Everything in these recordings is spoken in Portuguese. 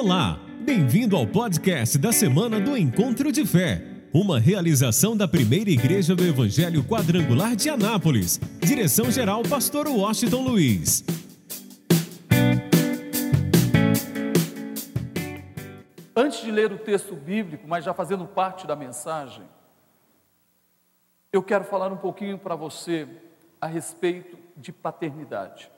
Olá, bem-vindo ao podcast da semana do Encontro de Fé, uma realização da primeira igreja do Evangelho Quadrangular de Anápolis. Direção-geral, Pastor Washington Luiz. Antes de ler o texto bíblico, mas já fazendo parte da mensagem, eu quero falar um pouquinho para você a respeito de paternidade.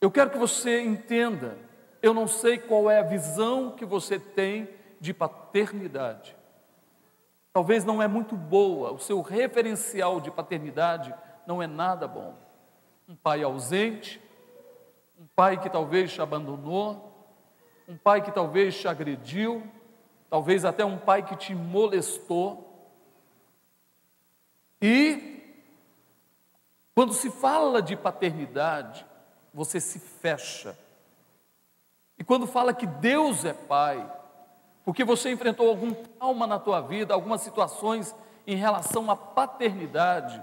Eu quero que você entenda, eu não sei qual é a visão que você tem de paternidade. Talvez não é muito boa, o seu referencial de paternidade não é nada bom. Um pai ausente, um pai que talvez te abandonou, um pai que talvez te agrediu, talvez até um pai que te molestou. E quando se fala de paternidade, você se fecha. E quando fala que Deus é Pai, porque você enfrentou algum trauma na tua vida, algumas situações em relação à paternidade,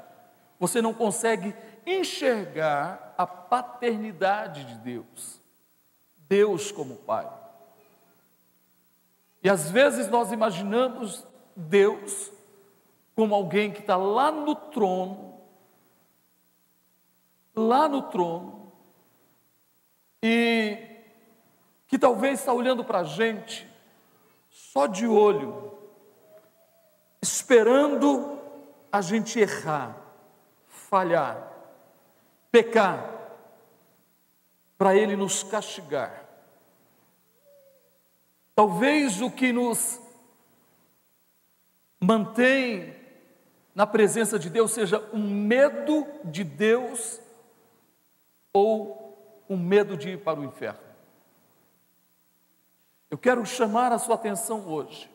você não consegue enxergar a paternidade de Deus. Deus como Pai. E às vezes nós imaginamos Deus como alguém que está lá no trono, lá no trono, e que talvez está olhando para a gente só de olho, esperando a gente errar, falhar, pecar, para Ele nos castigar. Talvez o que nos mantém na presença de Deus seja um medo de Deus ou com medo de ir para o inferno. Eu quero chamar a sua atenção hoje.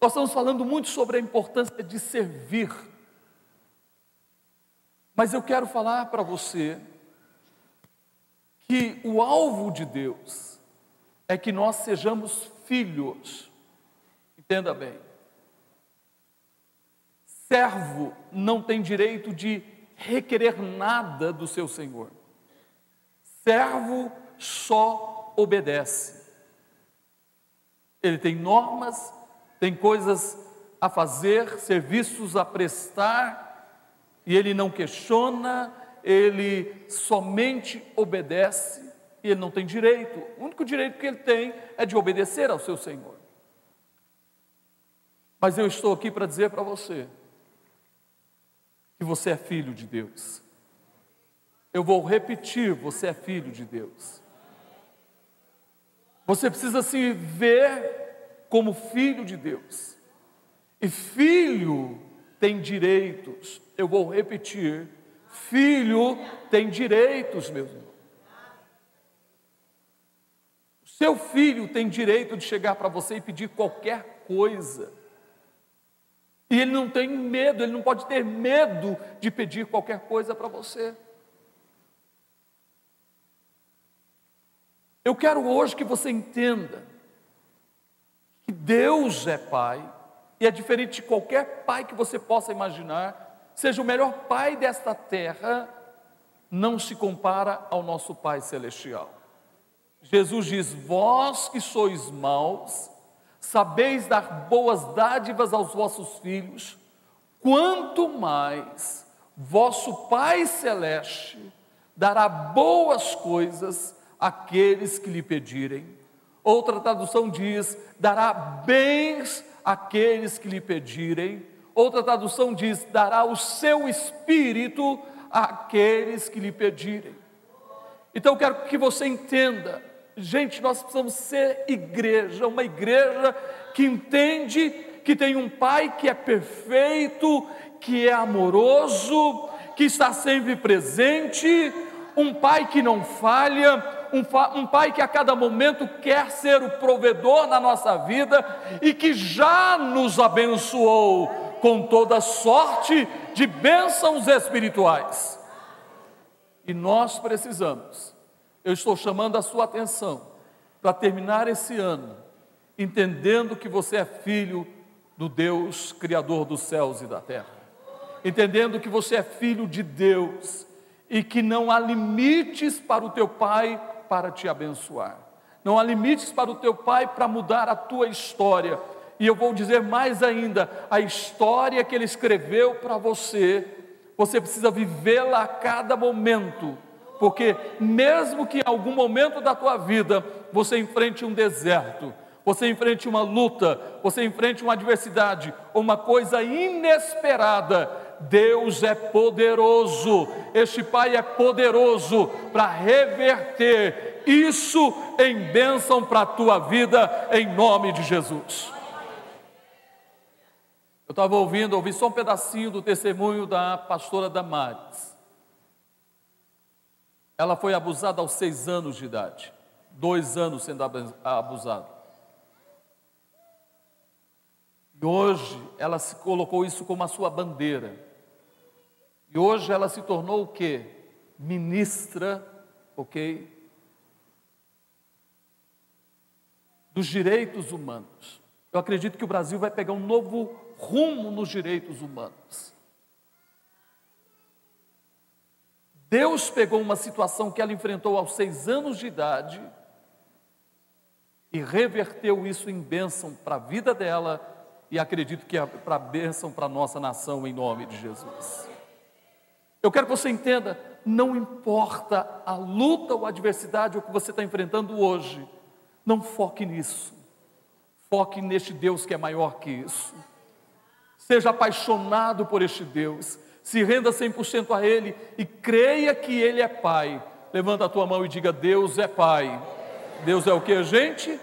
Nós estamos falando muito sobre a importância de servir. Mas eu quero falar para você que o alvo de Deus é que nós sejamos filhos. Entenda bem. Servo não tem direito de requerer nada do seu senhor. Servo só obedece. Ele tem normas, tem coisas a fazer, serviços a prestar, e ele não questiona, ele somente obedece, e ele não tem direito. O único direito que ele tem é de obedecer ao seu Senhor. Mas eu estou aqui para dizer para você que você é filho de Deus. Eu vou repetir: você é filho de Deus. Você precisa se ver como filho de Deus. E filho tem direitos. Eu vou repetir: filho tem direitos, meus irmãos. Seu filho tem direito de chegar para você e pedir qualquer coisa. E ele não tem medo, ele não pode ter medo de pedir qualquer coisa para você. Eu quero hoje que você entenda que Deus é Pai, e é diferente de qualquer pai que você possa imaginar, seja o melhor pai desta terra, não se compara ao nosso Pai Celestial. Jesus diz: Vós que sois maus, sabeis dar boas dádivas aos vossos filhos, quanto mais vosso Pai Celeste dará boas coisas àqueles que lhe pedirem. Outra tradução diz: dará bens àqueles que lhe pedirem. Outra tradução diz: dará o seu espírito àqueles que lhe pedirem. Então eu quero que você entenda Gente, nós precisamos ser igreja, uma igreja que entende que tem um Pai que é perfeito, que é amoroso, que está sempre presente, um Pai que não falha, um, um, Pai que a cada momento quer ser o provedor na nossa vida e que já nos abençoou com toda sorte de bênçãos espirituais. E nós precisamos eu estou chamando a sua atenção para terminar esse ano, entendendo que você é filho do Deus Criador dos céus e da terra, entendendo que você é filho de Deus e que não há limites para o teu pai para te abençoar. Não há limites para o teu pai para mudar a tua história. E eu vou dizer mais ainda: a história que ele escreveu para você, você precisa vivê-la a cada momento, porque mesmo que em algum momento da tua vida você enfrente um deserto, você enfrente uma luta, você enfrente uma adversidade, uma coisa inesperada, Deus é poderoso, este Pai é poderoso para reverter isso em bênção para a tua vida, em nome de Jesus. Eu estava ouvindo, ouvi só um pedacinho do testemunho da pastora Damares. Ela foi abusada aos seis anos de idade, dois anos sendo abusada. E hoje ela se colocou isso como a sua bandeira. E hoje ela se tornou o quê? Ministra, ok? Dos direitos humanos. Eu acredito que o Brasil vai pegar um novo rumo nos direitos humanos. Deus pegou uma situação que ela enfrentou aos seis anos de idade e reverteu isso em bênção para a vida dela e acredito que é para bênção para a nossa nação em nome de Jesus. Eu quero que você entenda, não importa a luta ou a adversidade ou que você está enfrentando hoje, não foque nisso. Foque neste Deus que é maior que isso. Seja apaixonado por este Deus. Se renda 100% a Ele e creia que Ele é Pai. Levanta a tua mão e diga: Deus é Pai. Deus é o que, gente?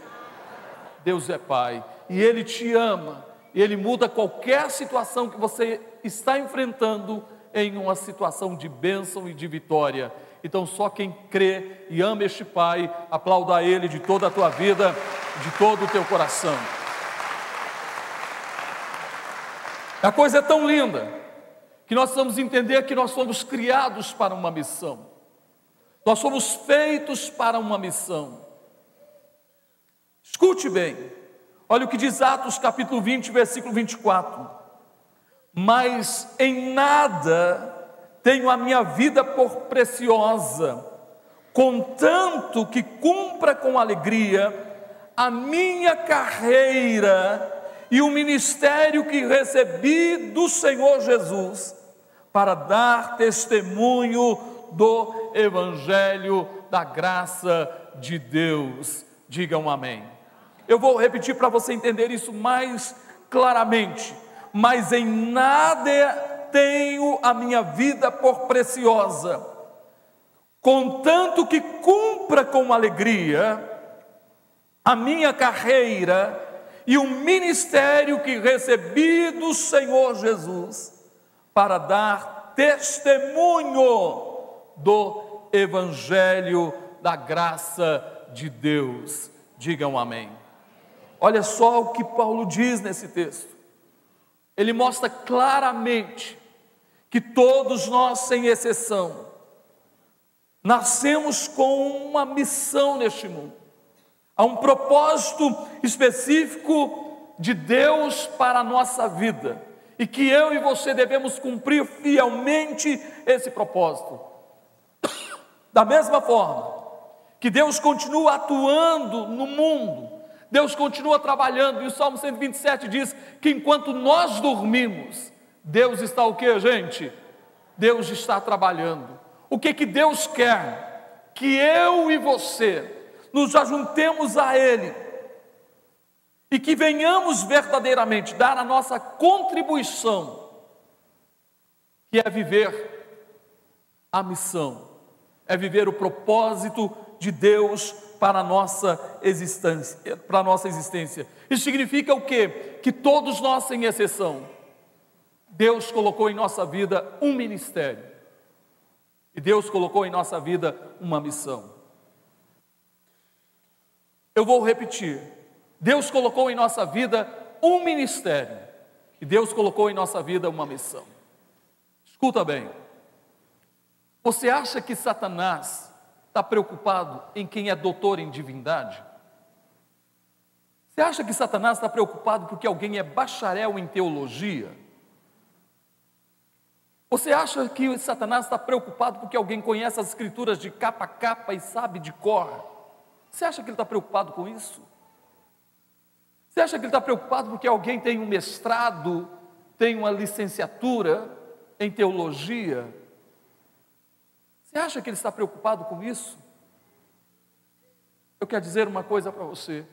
Deus é Pai. E Ele te ama. E Ele muda qualquer situação que você está enfrentando em uma situação de bênção e de vitória. Então, só quem crê e ama este Pai, aplauda a Ele de toda a tua vida, de todo o teu coração. A coisa é tão linda que nós precisamos entender que nós somos criados para uma missão, nós somos feitos para uma missão. Escute bem, olha o que diz Atos capítulo 20, versículo 24 mas em nada tenho a minha vida por preciosa, contanto que cumpra com alegria a minha carreira e o ministério que recebi do Senhor Jesus, para dar testemunho do Evangelho da graça de Deus. Digam amém. Eu vou repetir para você entender isso mais claramente mas em nada tenho a minha vida por preciosa, contanto que cumpra com alegria a minha carreira e o ministério que recebi do Senhor Jesus, para dar testemunho do Evangelho da graça de Deus. Digam amém. Olha só o que Paulo diz nesse texto ele mostra claramente que todos nós, sem exceção, nascemos com uma missão neste mundo. Há um propósito específico de Deus para a nossa vida e que eu e você devemos cumprir fielmente esse propósito. Da mesma forma que Deus continua atuando no mundo, Deus continua trabalhando, e o Salmo 127 diz que enquanto nós dormimos, Deus está o que, gente? Deus está trabalhando. O que que Deus quer? Que eu e você nos ajuntemos a Ele e que venhamos verdadeiramente dar a nossa contribuição, que é viver a missão, é viver o propósito de Deus para a nossa existência, para a nossa existência. Isso significa o quê? Que todos nós, sem exceção, Deus colocou em nossa vida um ministério. E Deus colocou em nossa vida uma missão. Eu vou repetir. Deus colocou em nossa vida um ministério. E Deus colocou em nossa vida uma missão. Escuta bem. Você acha que Satanás está preocupado em quem é doutor em divindade? Você acha que Satanás está preocupado porque alguém é bacharel em teologia? Você acha que Satanás está preocupado porque alguém conhece as escrituras de capa a capa e sabe de cor? Você acha que ele está preocupado com isso? Você acha que ele está preocupado porque alguém tem um mestrado, tem uma licenciatura em teologia? Você acha que ele está preocupado com isso? Eu quero dizer uma coisa para você.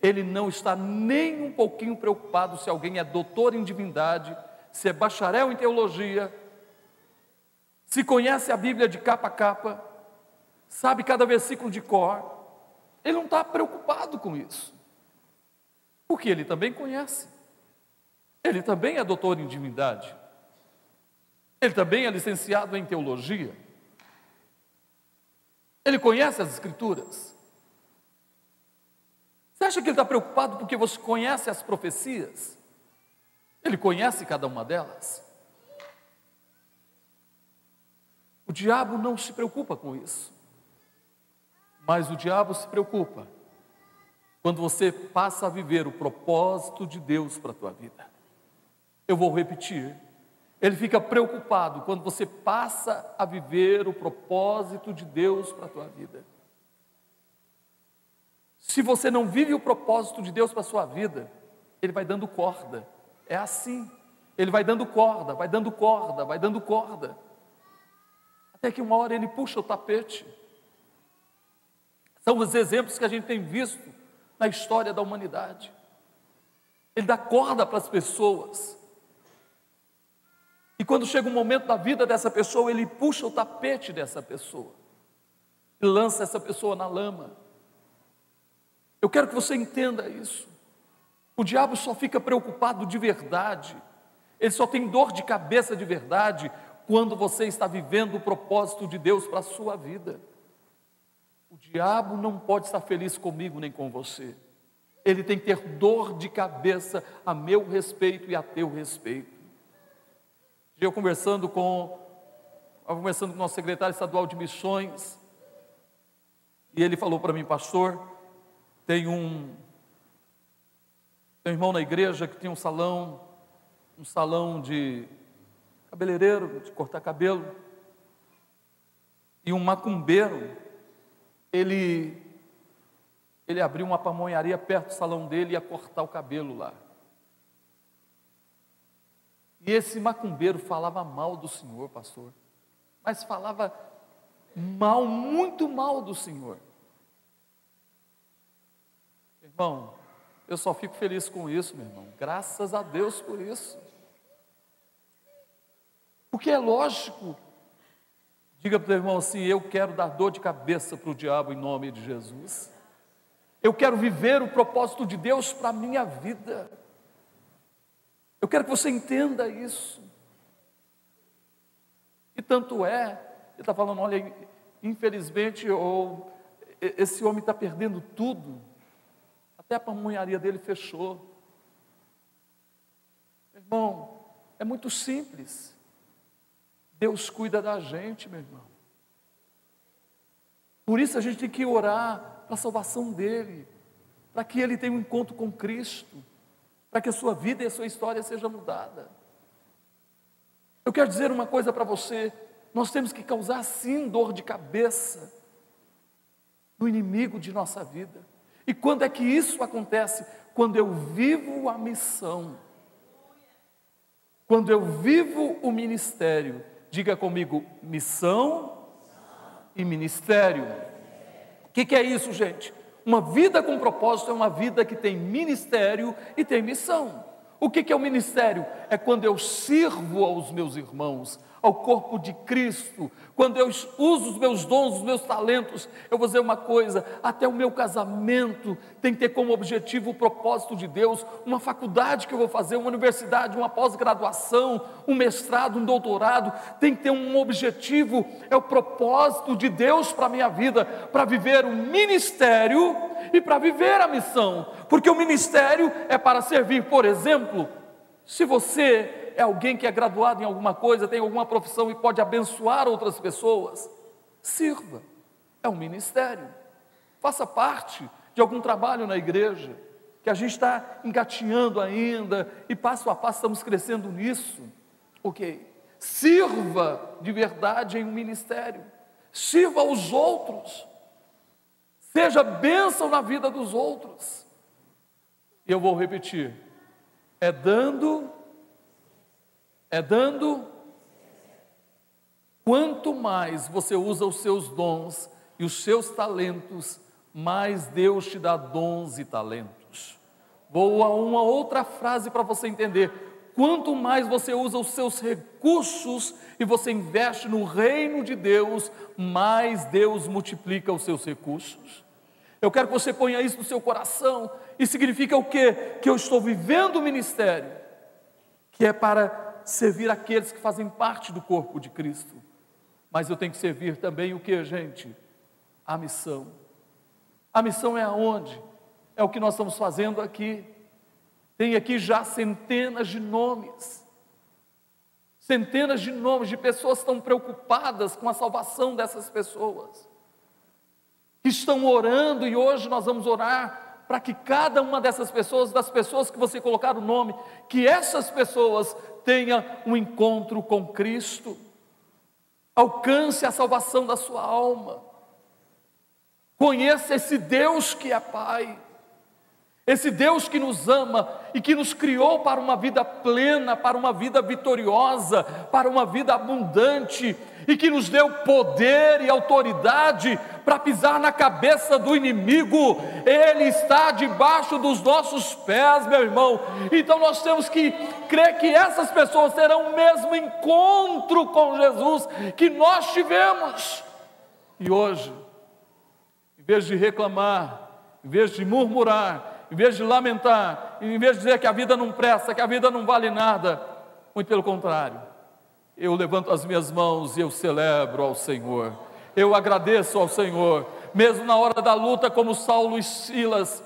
Ele não está nem um pouquinho preocupado se alguém é doutor em divindade, se é bacharel em teologia, se conhece a Bíblia de capa a capa, sabe cada versículo de cor, ele não está preocupado com isso, porque ele também conhece, ele também é doutor em divindade, ele também é licenciado em teologia, ele conhece as Escrituras. Você acha que ele está preocupado porque você conhece as profecias? Ele conhece cada uma delas. O diabo não se preocupa com isso. Mas o diabo se preocupa quando você passa a viver o propósito de Deus para a tua vida. Eu vou repetir. Ele fica preocupado quando você passa a viver o propósito de Deus para a tua vida. Se você não vive o propósito de Deus para a sua vida, ele vai dando corda. É assim. Ele vai dando corda, vai dando corda, vai dando corda. Até que uma hora ele puxa o tapete. São os exemplos que a gente tem visto na história da humanidade. Ele dá corda para as pessoas. E quando chega um momento da vida dessa pessoa, ele puxa o tapete dessa pessoa e lança essa pessoa na lama. Eu quero que você entenda isso. O diabo só fica preocupado de verdade, ele só tem dor de cabeça de verdade quando você está vivendo o propósito de Deus para a sua vida. O diabo não pode estar feliz comigo nem com você. Ele tem que ter dor de cabeça a meu respeito e a teu respeito. Eu conversando com, conversando com o nosso secretário estadual de missões, e ele falou para mim, pastor, tem um, tem um irmão na igreja que tem um salão, um salão de cabeleireiro, de cortar cabelo. E um macumbeiro, ele, ele abriu uma pamonharia perto do salão dele e ia cortar o cabelo lá. E esse macumbeiro falava mal do Senhor, pastor, mas falava mal, muito mal do Senhor. Irmão, eu só fico feliz com isso, meu irmão. Graças a Deus por isso. Porque é lógico. Diga para o irmão assim: eu quero dar dor de cabeça para o diabo em nome de Jesus. Eu quero viver o propósito de Deus para a minha vida. Eu quero que você entenda isso. E tanto é, ele está falando: olha, infelizmente, ou, esse homem está perdendo tudo, até a pamonharia dele fechou. Irmão, é muito simples. Deus cuida da gente, meu irmão. Por isso a gente tem que orar para a salvação dele, para que ele tenha um encontro com Cristo, para que a sua vida e a sua história seja mudada. Eu quero dizer uma coisa para você: nós temos que causar sim dor de cabeça no inimigo de nossa vida. E quando é que isso acontece? Quando eu vivo a missão, quando eu vivo o ministério, Diga comigo, missão e ministério. O que, que é isso, gente? Uma vida com propósito é uma vida que tem ministério e tem missão. O que, que é o ministério? É quando eu sirvo aos meus irmãos, ao corpo de Cristo, quando eu uso os meus dons, os meus talentos, eu vou dizer uma coisa: até o meu casamento tem que ter como objetivo o propósito de Deus, uma faculdade que eu vou fazer, uma universidade, uma pós-graduação, um mestrado, um doutorado, tem que ter um objetivo, é o propósito de Deus para a minha vida, para viver o ministério e para viver a missão, porque o ministério é para servir, por exemplo, se é alguém que é graduado em alguma coisa, tem alguma profissão e pode abençoar outras pessoas, sirva. É um ministério. Faça parte de algum trabalho na igreja, que a gente está engatinhando ainda e passo a passo estamos crescendo nisso. Ok. Sirva de verdade em um ministério. Sirva aos outros. Seja bênção na vida dos outros. E eu vou repetir: é dando, é dando. Quanto mais você usa os seus dons e os seus talentos, mais Deus te dá dons e talentos. Vou a uma outra frase para você entender. Quanto mais você usa os seus recursos e você investe no reino de Deus, mais Deus multiplica os seus recursos. Eu quero que você ponha isso no seu coração. E significa o quê? Que eu estou vivendo o ministério, que é para servir aqueles que fazem parte do corpo de Cristo. Mas eu tenho que servir também o que, gente? A missão. A missão é aonde? É o que nós estamos fazendo aqui. Tem aqui já centenas de nomes. Centenas de nomes de pessoas que estão preocupadas com a salvação dessas pessoas que estão orando e hoje nós vamos orar para que cada uma dessas pessoas, das pessoas que você colocar o nome, que essas pessoas tenham um encontro com Cristo, alcance a salvação da sua alma, conheça esse Deus que é Pai. Esse Deus que nos ama e que nos criou para uma vida plena, para uma vida vitoriosa, para uma vida abundante, e que nos deu poder e autoridade para pisar na cabeça do inimigo, ele está debaixo dos nossos pés, meu irmão. Então nós temos que crer que essas pessoas terão o mesmo encontro com Jesus que nós tivemos. E hoje, em vez de reclamar, em vez de murmurar, em vez de lamentar, em vez de dizer que a vida não presta, que a vida não vale nada, muito pelo contrário, eu levanto as minhas mãos e eu celebro ao Senhor, eu agradeço ao Senhor, mesmo na hora da luta, como Saulo e Silas,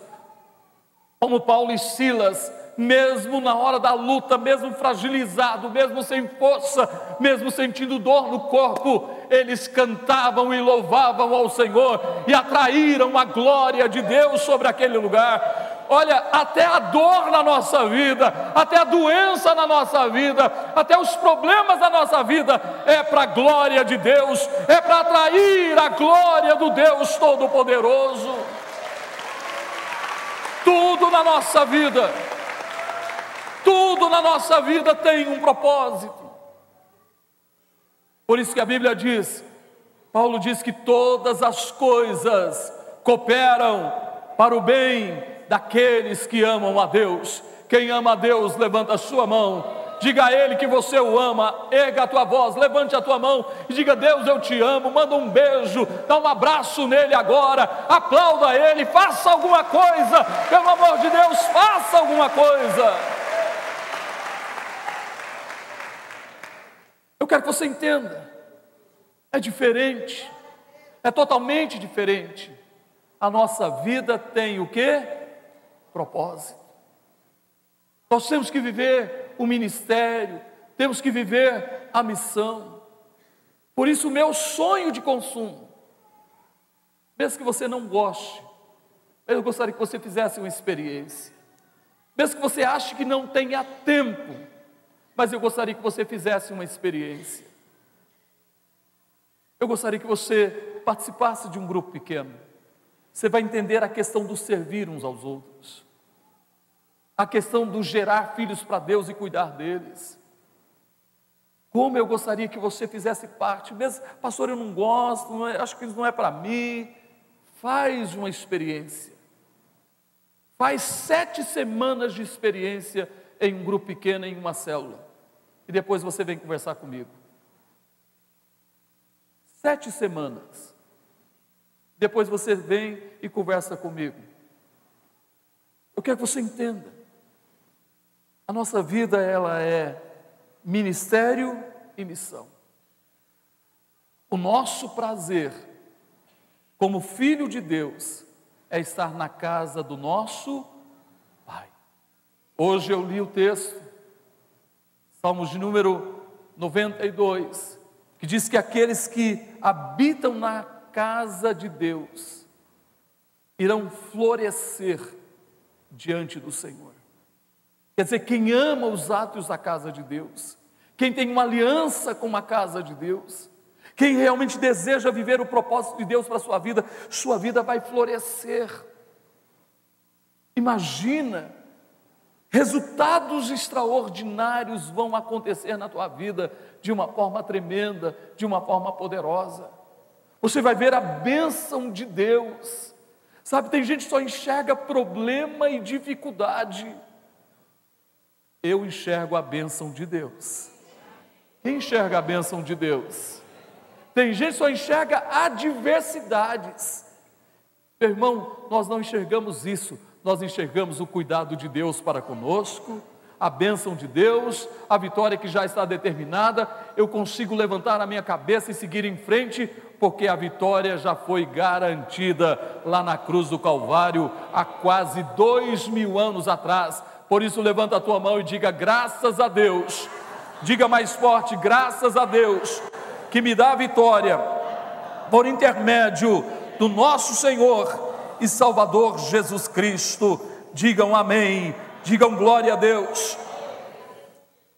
como Paulo e Silas, mesmo na hora da luta, mesmo fragilizado, mesmo sem força, mesmo sentindo dor no corpo, eles cantavam e louvavam ao Senhor e atraíram a glória de Deus sobre aquele lugar olha, até a dor na nossa vida, até a doença na nossa vida, até os problemas da nossa vida, é para a glória de Deus, é para atrair a glória do Deus Todo-Poderoso. Tudo na nossa vida, tudo na nossa vida tem um propósito. Por isso que a Bíblia diz, Paulo diz que todas as coisas cooperam para o bem daqueles que amam a Deus. Quem ama a Deus, levanta a sua mão. Diga a Ele que você o ama, erga a tua voz, levante a tua mão e diga: Deus, eu te amo. Manda um beijo, dá um abraço nele agora, aplauda Ele, faça alguma coisa, pelo amor de Deus, faça alguma coisa. Eu quero que você entenda, é diferente, é totalmente diferente. A nossa vida tem o que? Propósito. Nós temos que viver o ministério, temos que viver a missão. Por isso, o meu sonho de consumo, mesmo que você não goste, eu gostaria que você fizesse uma experiência. Mesmo que você ache que não tenha tempo, mas eu gostaria que você fizesse uma experiência. Eu gostaria que você participasse de um grupo pequeno. Você vai entender a questão do servir uns aos outros a questão do gerar filhos para Deus e cuidar deles. Como eu gostaria que você fizesse parte, mesmo, pastor, eu não gosto, não é, acho que isso não é para mim. Faz uma experiência. Faz sete semanas de experiência em um grupo pequeno, em uma célula. E depois você vem conversar comigo. Sete semanas. Depois você vem e conversa comigo. Eu quero que você entenda. A nossa vida ela é ministério e missão. O nosso prazer como filho de Deus é estar na casa do nosso Pai. Hoje eu li o texto, Salmos de número 92, que diz que aqueles que habitam na casa de Deus irão florescer diante do Senhor. Quer dizer, quem ama os atos da casa de Deus, quem tem uma aliança com uma casa de Deus, quem realmente deseja viver o propósito de Deus para a sua vida, sua vida vai florescer. Imagina, resultados extraordinários vão acontecer na tua vida de uma forma tremenda, de uma forma poderosa. Você vai ver a bênção de Deus. Sabe, tem gente que só enxerga problema e dificuldade. Eu enxergo a bênção de Deus. Quem enxerga a bênção de Deus? Tem gente que só enxerga adversidades. Meu irmão, nós não enxergamos isso, nós enxergamos o cuidado de Deus para conosco, a bênção de Deus, a vitória que já está determinada. Eu consigo levantar a minha cabeça e seguir em frente, porque a vitória já foi garantida lá na cruz do Calvário há quase dois mil anos atrás. Por isso, levanta a tua mão e diga: graças a Deus Diga mais forte: graças a Deus que me dá a vitória por intermédio do nosso Senhor e Salvador Jesus Cristo. Digam amém, digam glória a Deus.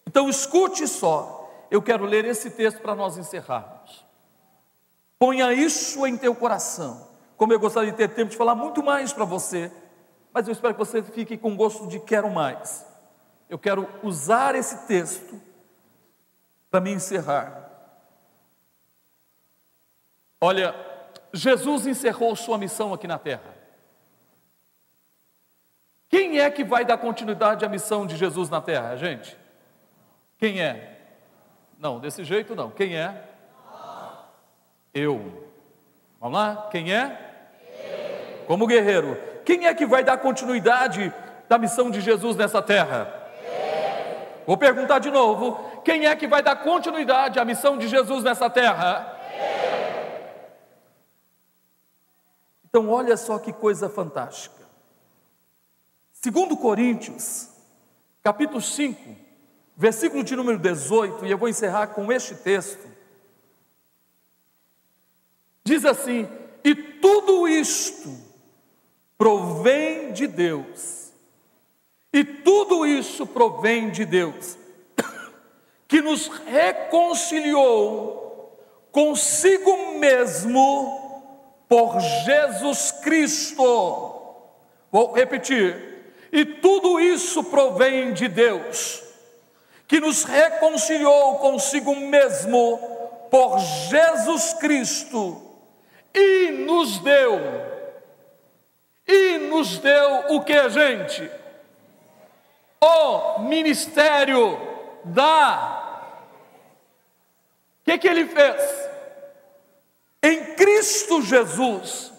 Então escute só, eu quero ler esse texto para nós encerrarmos. Ponha isso em teu coração. Como eu gostaria de ter tempo de falar muito mais para você, mas eu espero que você fique com gosto de quero mais. Eu quero usar esse texto para me encerrar. Olha, Jesus encerrou sua missão aqui na terra. Quem é que vai dar continuidade à missão de Jesus na terra, gente? Quem é? Não, desse jeito não. Quem é? Eu. Vamos lá? Quem é? Como guerreiro. Quem é que vai dar continuidade da missão de Jesus nessa terra? Vou perguntar de novo: quem é que vai dar continuidade à missão de Jesus nessa terra? Então, olha só que coisa fantástica. Segundo Coríntios, capítulo 5, versículo de número 18, e eu vou encerrar com este texto. Diz assim: "E tudo isto provém de Deus, e tudo isso provém de Deus, que nos reconciliou consigo mesmo por Jesus Cristo. Vou repetir. E tudo isso provém de Deus, que nos reconciliou consigo mesmo por Jesus Cristo e nos deu. E nos deu o que, gente? o ministério da. O que, que ele fez? Em Cristo Jesus,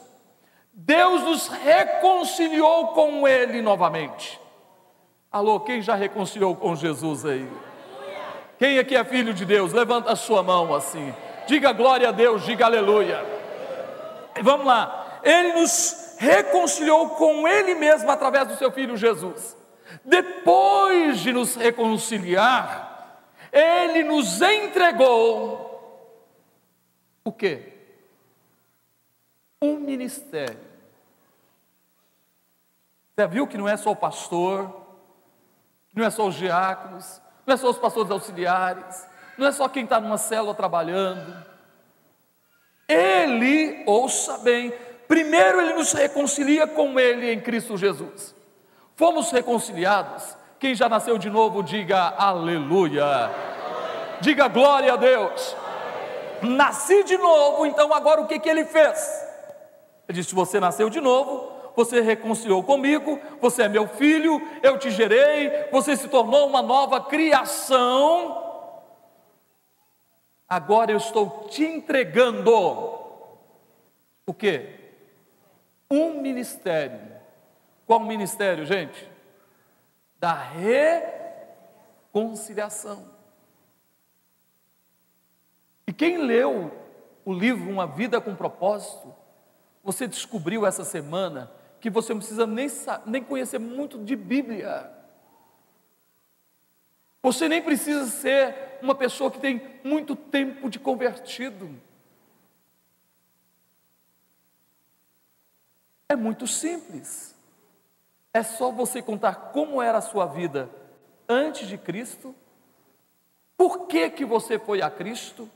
Deus nos reconciliou com Ele novamente. Alô, quem já reconciliou com Jesus aí? Quem aqui é filho de Deus? Levanta a sua mão assim. Diga glória a Deus, diga aleluia. Vamos lá. Ele nos reconciliou com Ele mesmo através do seu filho Jesus. Depois de nos reconciliar, Ele nos entregou o quê? Um ministério. Você viu que não é só o pastor, não é só os diáconos, não é só os pastores auxiliares, não é só quem está numa célula trabalhando. Ele, ouça bem, primeiro ele nos reconcilia com Ele em Cristo Jesus. Fomos reconciliados. Quem já nasceu de novo, diga aleluia. Diga glória a Deus. Nasci de novo, então agora o que, que ele fez? Ele disse: Você nasceu de novo, você reconciliou comigo, você é meu filho, eu te gerei, você se tornou uma nova criação. Agora eu estou te entregando o que? Um ministério qual ministério, gente? Da reconciliação. E quem leu o livro Uma Vida com Propósito, você descobriu essa semana que você não precisa nem, nem conhecer muito de Bíblia. Você nem precisa ser uma pessoa que tem muito tempo de convertido. Muito simples. É só você contar como era a sua vida antes de Cristo, Por que, que você foi a Cristo?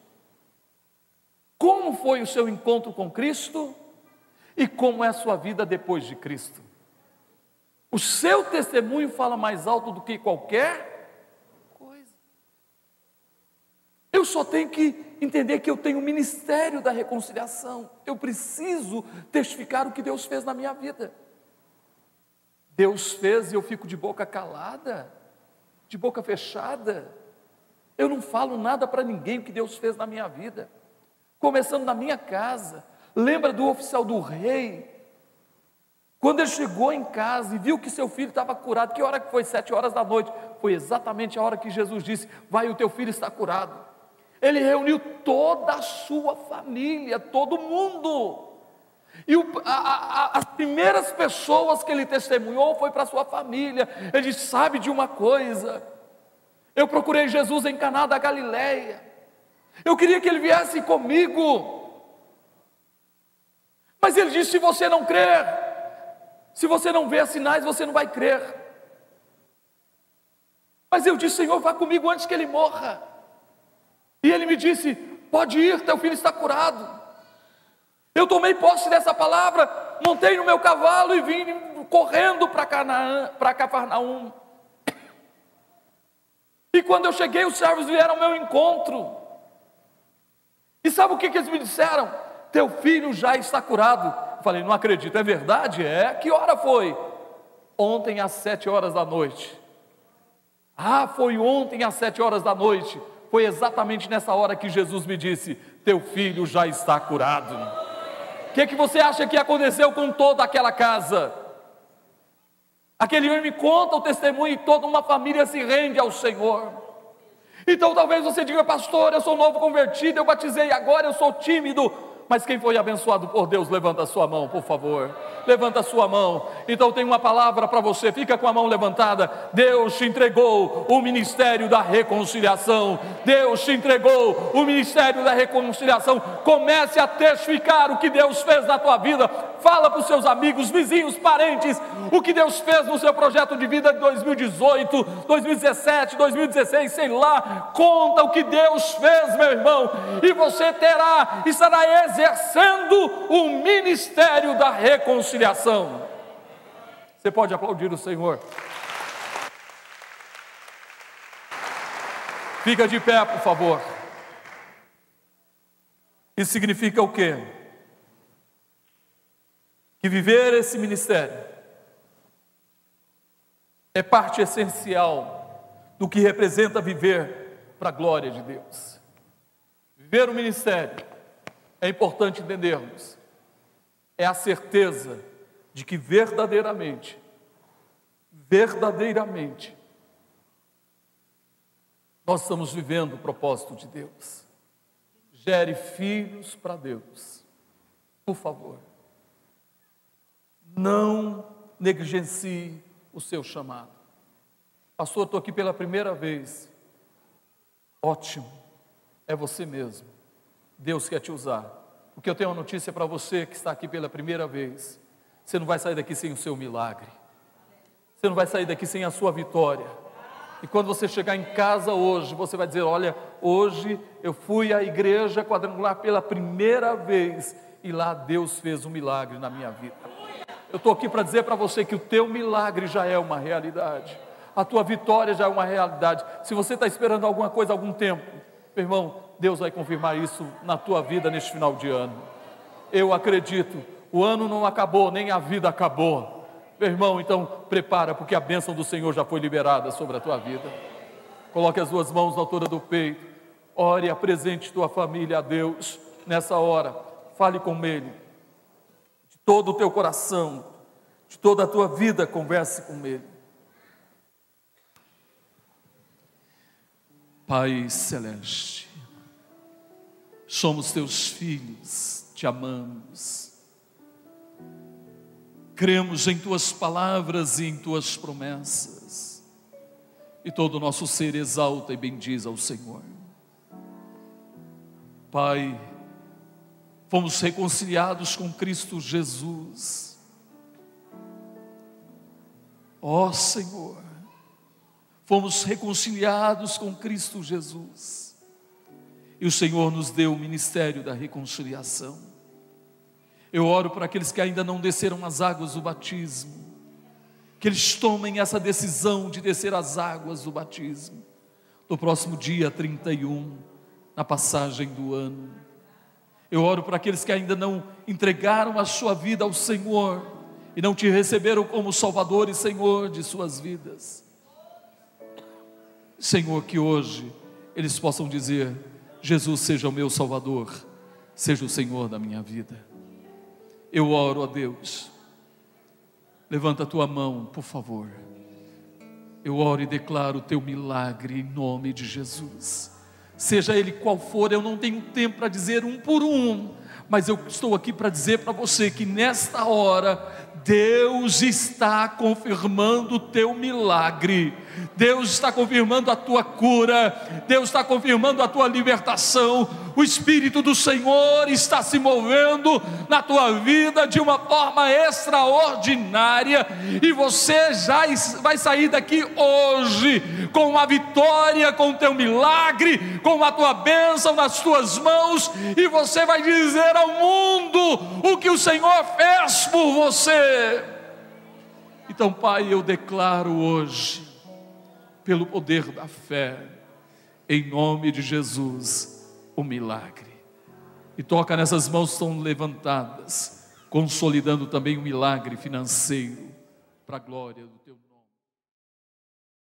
Como foi o seu encontro com Cristo? E como é a sua vida depois de Cristo? O seu testemunho fala mais alto do que qualquer coisa. Eu só tenho que entender que eu tenho o ministério da reconciliação. Eu preciso testificar o que Deus fez na minha vida. Deus fez e eu fico de boca calada, de boca fechada. Eu não falo nada para ninguém o que Deus fez na minha vida. Começando na minha casa. Lembra do oficial do rei? Quando ele chegou em casa e viu que seu filho estava curado, que hora que foi? Sete horas da noite. Foi exatamente a hora que Jesus disse: Vai, o teu filho está curado. Ele reuniu toda a sua família, todo mundo. E o, a, a, as primeiras pessoas que ele testemunhou foi para sua família. Ele disse: Sabe de uma coisa? Eu procurei Jesus em Caná da Galileia. Eu queria que ele viesse comigo. Mas ele disse: se você não crer, se você não ver sinais, você não vai crer. Mas eu disse: Senhor, vá comigo antes que ele morra. E ele me disse: pode ir, teu filho está curado. Eu tomei posse dessa palavra, montei no meu cavalo e vim correndo para Cafarnaum. E quando eu cheguei, os servos vieram ao meu encontro. E sabe o que, que eles me disseram? Teu filho já está curado. Eu falei, não acredito, é verdade? É. Que hora foi? Ontem às sete horas da noite. Ah, foi ontem às sete horas da noite. Foi exatamente nessa hora que Jesus me disse: Teu filho já está curado. O que, que você acha que aconteceu com toda aquela casa? Aquele homem me conta o testemunho e toda uma família se rende ao Senhor. Então talvez você diga, pastor, eu sou novo convertido, eu batizei agora, eu sou tímido. Mas quem foi abençoado por Deus, levanta a sua mão, por favor. Levanta a sua mão. Então tem uma palavra para você, fica com a mão levantada. Deus te entregou o ministério da reconciliação. Deus te entregou o ministério da reconciliação. Comece a testificar o que Deus fez na tua vida. Fala para os seus amigos, vizinhos, parentes, o que Deus fez no seu projeto de vida de 2018, 2017, 2016, sei lá. Conta o que Deus fez, meu irmão, e você terá, estará exercendo o ministério da reconciliação. Você pode aplaudir o Senhor. Fica de pé, por favor. Isso significa o quê? Que viver esse ministério é parte essencial do que representa viver para a glória de Deus. Viver o ministério é importante entendermos, é a certeza de que verdadeiramente, verdadeiramente, nós estamos vivendo o propósito de Deus. Gere filhos para Deus, por favor. Não negligencie o seu chamado. Pastor, estou aqui pela primeira vez. Ótimo, é você mesmo. Deus quer te usar. Porque eu tenho uma notícia para você que está aqui pela primeira vez. Você não vai sair daqui sem o seu milagre. Você não vai sair daqui sem a sua vitória. E quando você chegar em casa hoje, você vai dizer: Olha, hoje eu fui à igreja quadrangular pela primeira vez e lá Deus fez um milagre na minha vida. Eu estou aqui para dizer para você que o teu milagre já é uma realidade, a tua vitória já é uma realidade. Se você está esperando alguma coisa há algum tempo, meu irmão, Deus vai confirmar isso na tua vida neste final de ano. Eu acredito, o ano não acabou, nem a vida acabou. Meu irmão, então prepara, porque a bênção do Senhor já foi liberada sobre a tua vida. Coloque as duas mãos na altura do peito, ore, apresente tua família a Deus nessa hora, fale com Ele, de todo o teu coração, de toda a tua vida, converse com Ele. Pai Celeste, somos teus filhos, te amamos. Cremos em tuas palavras e em tuas promessas. E todo o nosso ser exalta e bendiz ao Senhor. Pai, fomos reconciliados com Cristo Jesus. Ó Senhor, fomos reconciliados com Cristo Jesus. E o Senhor nos deu o ministério da reconciliação. Eu oro para aqueles que ainda não desceram as águas do batismo, que eles tomem essa decisão de descer as águas do batismo, no próximo dia 31, na passagem do ano. Eu oro para aqueles que ainda não entregaram a sua vida ao Senhor e não te receberam como Salvador e Senhor de suas vidas. Senhor, que hoje eles possam dizer: Jesus seja o meu Salvador, seja o Senhor da minha vida. Eu oro a Deus. Levanta a tua mão, por favor. Eu oro e declaro o teu milagre em nome de Jesus. Seja ele qual for, eu não tenho tempo para dizer um por um, mas eu estou aqui para dizer para você que nesta hora Deus está confirmando o teu milagre, Deus está confirmando a tua cura, Deus está confirmando a tua libertação, o Espírito do Senhor está se movendo na tua vida de uma forma extraordinária, e você já vai sair daqui hoje com a vitória, com o teu milagre, com a tua bênção nas tuas mãos, e você vai dizer ao mundo o que o Senhor fez por você. Então, Pai, eu declaro hoje, pelo poder da fé, em nome de Jesus, o milagre. E toca nessas mãos que estão levantadas, consolidando também o milagre financeiro, para a glória do.